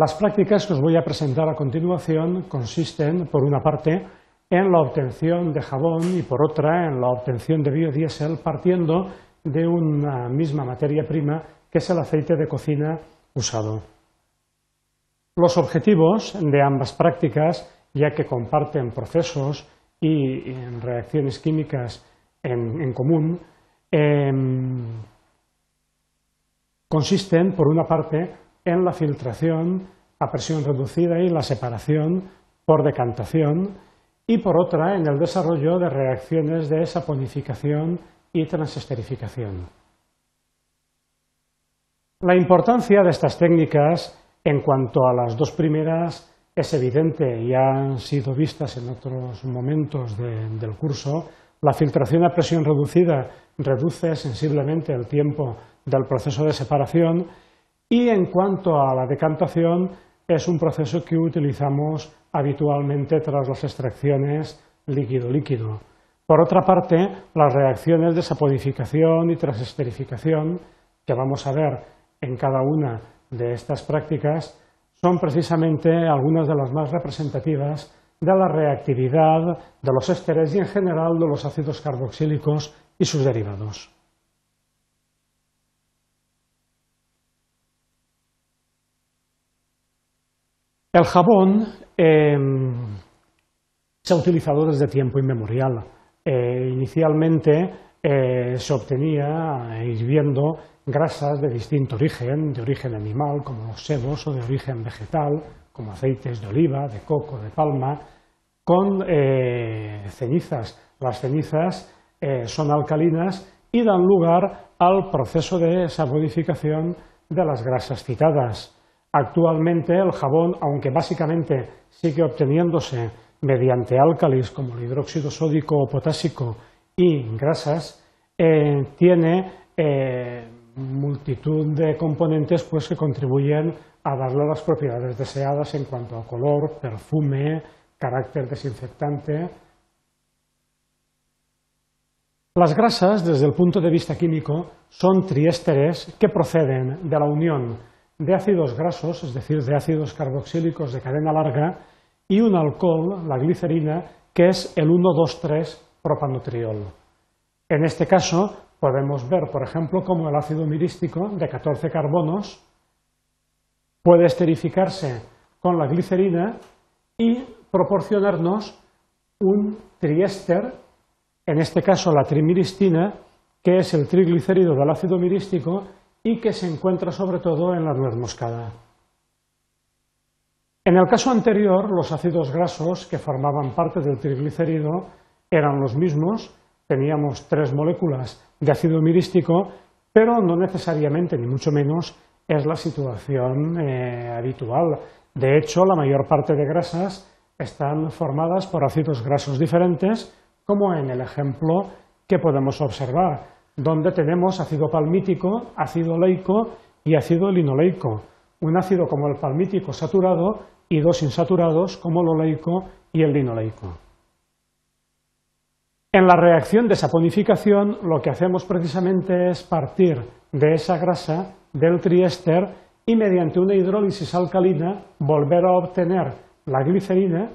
Las prácticas que os voy a presentar a continuación consisten, por una parte, en la obtención de jabón y por otra en la obtención de biodiesel partiendo de una misma materia prima que es el aceite de cocina usado. Los objetivos de ambas prácticas, ya que comparten procesos y reacciones químicas en, común, em, consisten, por una parte, en la filtración a presión reducida y la separación por decantación, y por otra en el desarrollo de reacciones de saponificación y transesterificación. La importancia de estas técnicas en cuanto a las dos primeras es evidente y han sido vistas en otros momentos del curso. La filtración a presión reducida reduce sensiblemente el tiempo del proceso de separación y en cuanto a la decantación es un proceso que utilizamos habitualmente tras las extracciones líquido-líquido. Por otra parte, las reacciones de saponificación y transesterificación que vamos a ver en cada una de estas prácticas son precisamente algunas de las más representativas de la reactividad de los ésteres y en general de los ácidos carboxílicos y sus derivados. El jabón em, se ha utilizado desde tiempo inmemorial. Eh, inicialmente eh, se obtenía hirviendo grasas de distinto origen, de origen animal, como los sebos, o de origen vegetal, como aceites de oliva, de coco, de palma, con eh, cenizas. Las cenizas son alcalinas y dan lugar al proceso de saponificación de las grasas citadas. Actualmente el jabón, aunque básicamente sigue obteniéndose mediante álcalis como el hidróxido sódico o potásico y grasas, eh, tiene eh, multitud de componentes pues, que contribuyen a darle las propiedades deseadas en cuanto a color, perfume, carácter desinfectante. Las grasas, desde el punto de vista químico, son triésteres que proceden de la unión de ácidos grasos, es decir, de ácidos carboxílicos de cadena larga, y un alcohol, la glicerina, que es el 1,2,3-propanotriol. En este caso, podemos ver, por ejemplo, cómo el ácido mirístico de 14 carbonos puede esterificarse con la glicerina y proporcionarnos un triéster, en este caso la trimiristina, que es el triglicérido del ácido mirístico y que se encuentra sobre todo en la nuez moscada. En el caso anterior, los ácidos grasos que formaban parte del triglicérido eran los mismos, teníamos tres moléculas de ácido mirístico, pero no necesariamente, ni mucho menos, es la situación eh, habitual. De hecho, la mayor parte de grasas están formadas por ácidos grasos diferentes, como en el ejemplo que podemos observar donde tenemos ácido palmítico, ácido leico y ácido linoleico. Un ácido como el palmítico saturado y dos insaturados como el oleico y el linoleico. En la reacción de saponificación lo que hacemos precisamente es partir de esa grasa del triéster y mediante una hidrólisis alcalina volver a obtener la glicerina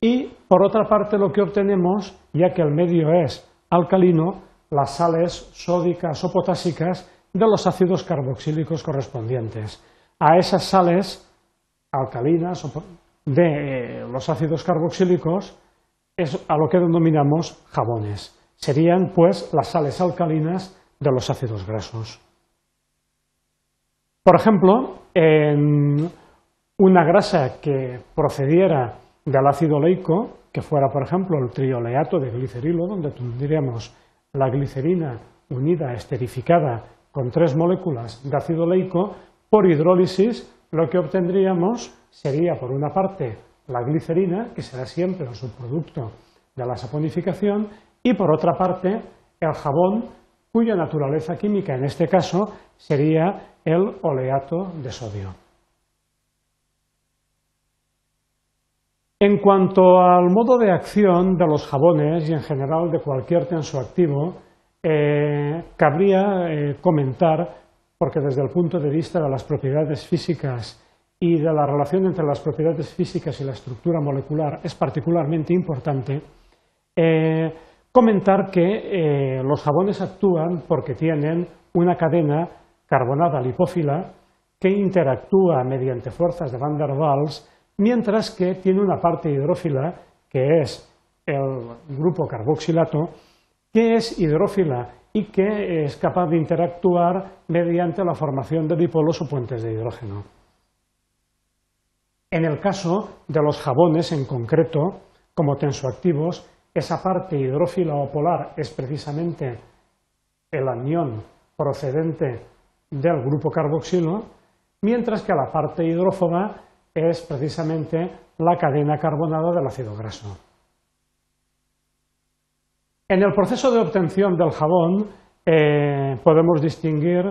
y por otra parte lo que obtenemos, ya que el medio es alcalino, las sales sódicas o potásicas de los ácidos carboxílicos correspondientes. A esas sales alcalinas de eh, los ácidos carboxílicos es a lo que denominamos jabones. Serían, pues, las sales alcalinas de los ácidos grasos. Por ejemplo, en una grasa que procediera del ácido leico, que fuera, por ejemplo, el trioleato de glicerilo, donde tendríamos la glicerina unida, esterificada con tres moléculas de ácido leico, por hidrólisis lo que obtendríamos sería, por una parte, la glicerina, que será siempre un subproducto de la saponificación, y por otra parte, el jabón, cuya naturaleza química en este caso sería el oleato de sodio. En cuanto al modo de acción de los jabones y en general de cualquier tensoactivo, eh, cabría eh, comentar, porque desde el punto de vista de las propiedades físicas y de la relación entre las propiedades físicas y la estructura molecular es particularmente importante, eh, comentar que eh, los jabones actúan porque tienen una cadena carbonada lipófila que interactúa mediante fuerzas de Van der Waals, mientras que tiene una parte hidrófila, que es el grupo carboxilato, que es hidrófila y que es capaz de interactuar mediante la formación de dipolos o puentes de hidrógeno. En el caso de los jabones en concreto, como tensoactivos, esa parte hidrófila o polar es precisamente el anión procedente del grupo carboxilo, mientras que la parte hidrófoba es precisamente la cadena carbonada del ácido graso. En el proceso de obtención del jabón eh, podemos distinguir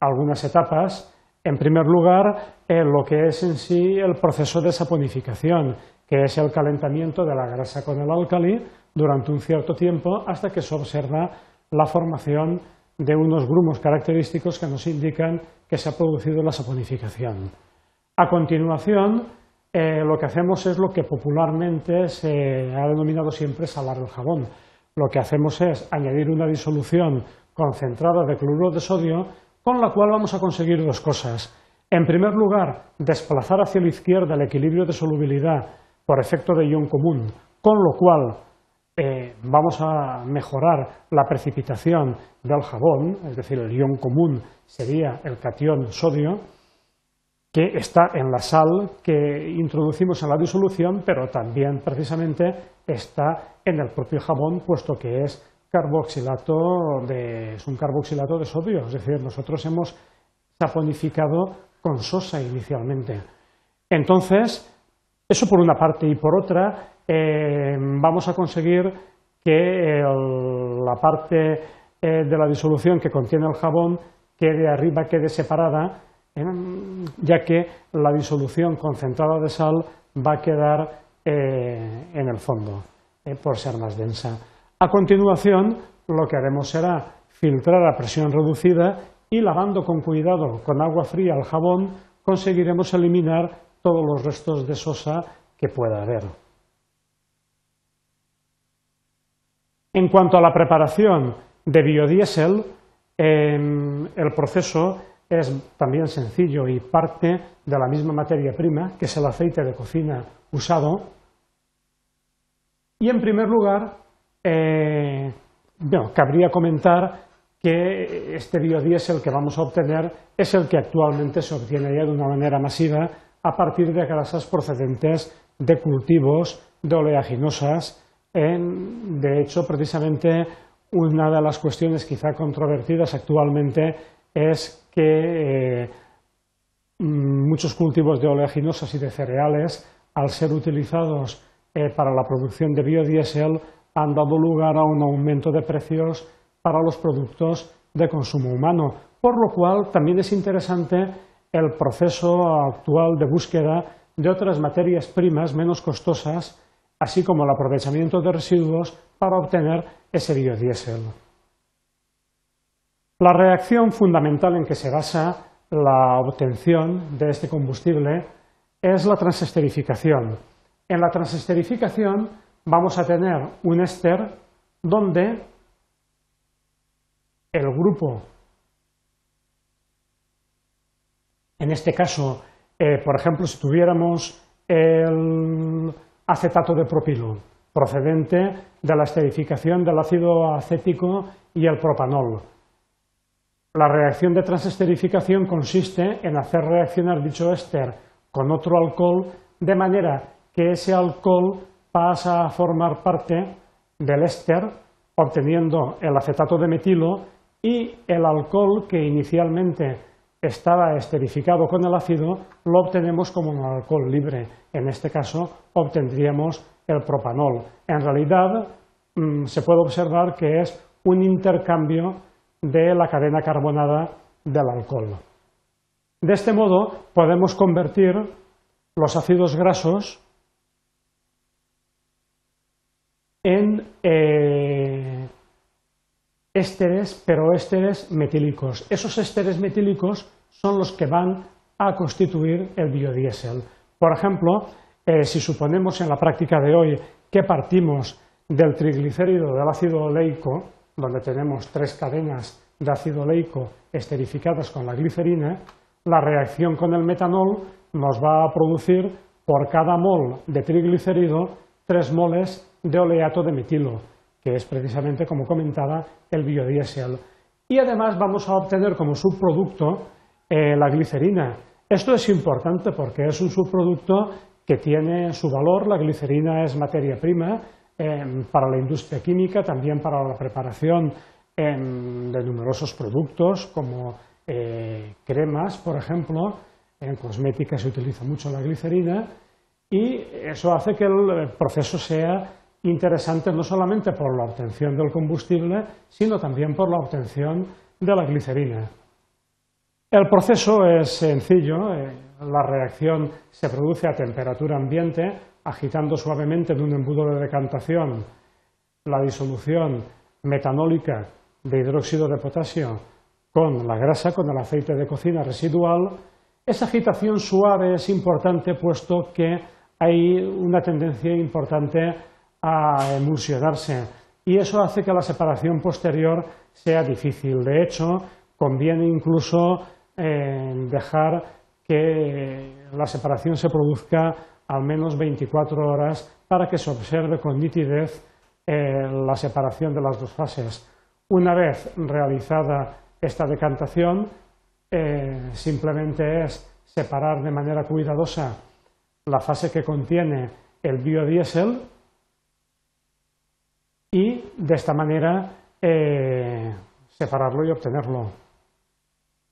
algunas etapas. En primer lugar, eh, lo que es en sí el proceso de saponificación, que es el calentamiento de la grasa con el álcali durante un cierto tiempo hasta que se observa la formación de unos grumos característicos que nos indican que se ha producido la saponificación. A continuación, eh, lo que hacemos es lo que popularmente se ha denominado siempre salar el jabón lo que hacemos es añadir una disolución concentrada de cloruro de sodio con la cual vamos a conseguir dos cosas. En primer lugar, desplazar hacia la izquierda el equilibrio de solubilidad por efecto de ion común, con lo cual eh, vamos a mejorar la precipitación del jabón, es decir, el ion común sería el catión sodio, que está en la sal que introducimos en la disolución, pero también precisamente está en el propio jabón, puesto que es carboxilato de, es un carboxilato de sodio, es decir, nosotros hemos saponificado con sosa inicialmente. Entonces, eso por una parte y por otra, eh, vamos a conseguir que la parte eh, de la disolución que contiene el jabón quede arriba, quede separada, ya que la disolución concentrada de sal va a quedar eh, en el fondo, eh, por ser más densa. A continuación, lo que haremos será filtrar a presión reducida y lavando con cuidado con agua fría el jabón, conseguiremos eliminar todos los restos de sosa que pueda haber. En cuanto a la preparación de biodiesel, el proceso es también sencillo y parte de la misma materia prima, que es el aceite de cocina usado. Y en primer lugar, eh, cabría comentar que este biodiesel que vamos a obtener es el que actualmente se obtiene ya de una manera masiva a partir de grasas procedentes de cultivos de oleaginosas. de hecho, precisamente una de las cuestiones quizá controvertidas actualmente es que eh, muchos cultivos de oleaginosas y de cereales, al ser utilizados eh, para la producción de biodiesel, han dado lugar a un aumento de precios para los productos de consumo humano, por lo cual también es interesante el proceso actual de búsqueda de otras materias primas menos costosas, así como el aprovechamiento de residuos para obtener ese biodiesel. La reacción fundamental en que se basa la obtención de este combustible es la transesterificación. En la transesterificación vamos a tener un éster donde el grupo, en este caso, eh, por ejemplo, si tuviéramos el acetato de propilo procedente de la esterificación del ácido acético y el propanol, la reacción de transesterificación consiste en hacer reaccionar dicho éster con otro alcohol de manera que ese alcohol pasa a formar parte del éster obteniendo el acetato de metilo y el alcohol que inicialmente estaba esterificado con el ácido lo obtenemos como un alcohol libre. En este caso obtendríamos el propanol. En realidad mm, se puede observar que es un intercambio de la cadena carbonada del alcohol. De este modo podemos convertir los ácidos grasos en eh, ésteres, pero ésteres metílicos. Esos ésteres metílicos son los que van a constituir el biodiesel. Por ejemplo, eh, si suponemos en la práctica de hoy que partimos del triglicérido del ácido oleico, donde tenemos tres cadenas de ácido oleico esterificadas con la glicerina, la reacción con el metanol nos va a producir por cada mol de triglicérido tres moles de oleato de metilo, que es precisamente, como comentaba, el biodiesel. Y además vamos a obtener como subproducto eh, la glicerina. Esto es importante porque es un subproducto que tiene su valor. La glicerina es materia prima eh, para la industria química, también para la preparación eh, de numerosos productos como cremas, por ejemplo. En cosmética se utiliza mucho la glicerina y eso hace que el proceso sea interesante no solamente por la obtención del combustible, sino también por la obtención de la glicerina. El proceso es sencillo, eh, la reacción se produce a temperatura ambiente, agitando suavemente en un embudo de decantación la disolución metanólica de hidróxido de potasio con la grasa, con el aceite de cocina residual. Esa agitación suave es importante puesto que hay una tendencia importante a emulsionarse y eso hace que la separación posterior sea difícil. De hecho, conviene incluso eh, dejar que la separación se produzca al menos 24 horas para que se observe con nitidez eh, la separación de las dos fases. Una vez realizada esta decantación, eh, simplemente es separar de manera cuidadosa la fase que contiene el biodiesel y de esta manera eh, separarlo y obtenerlo.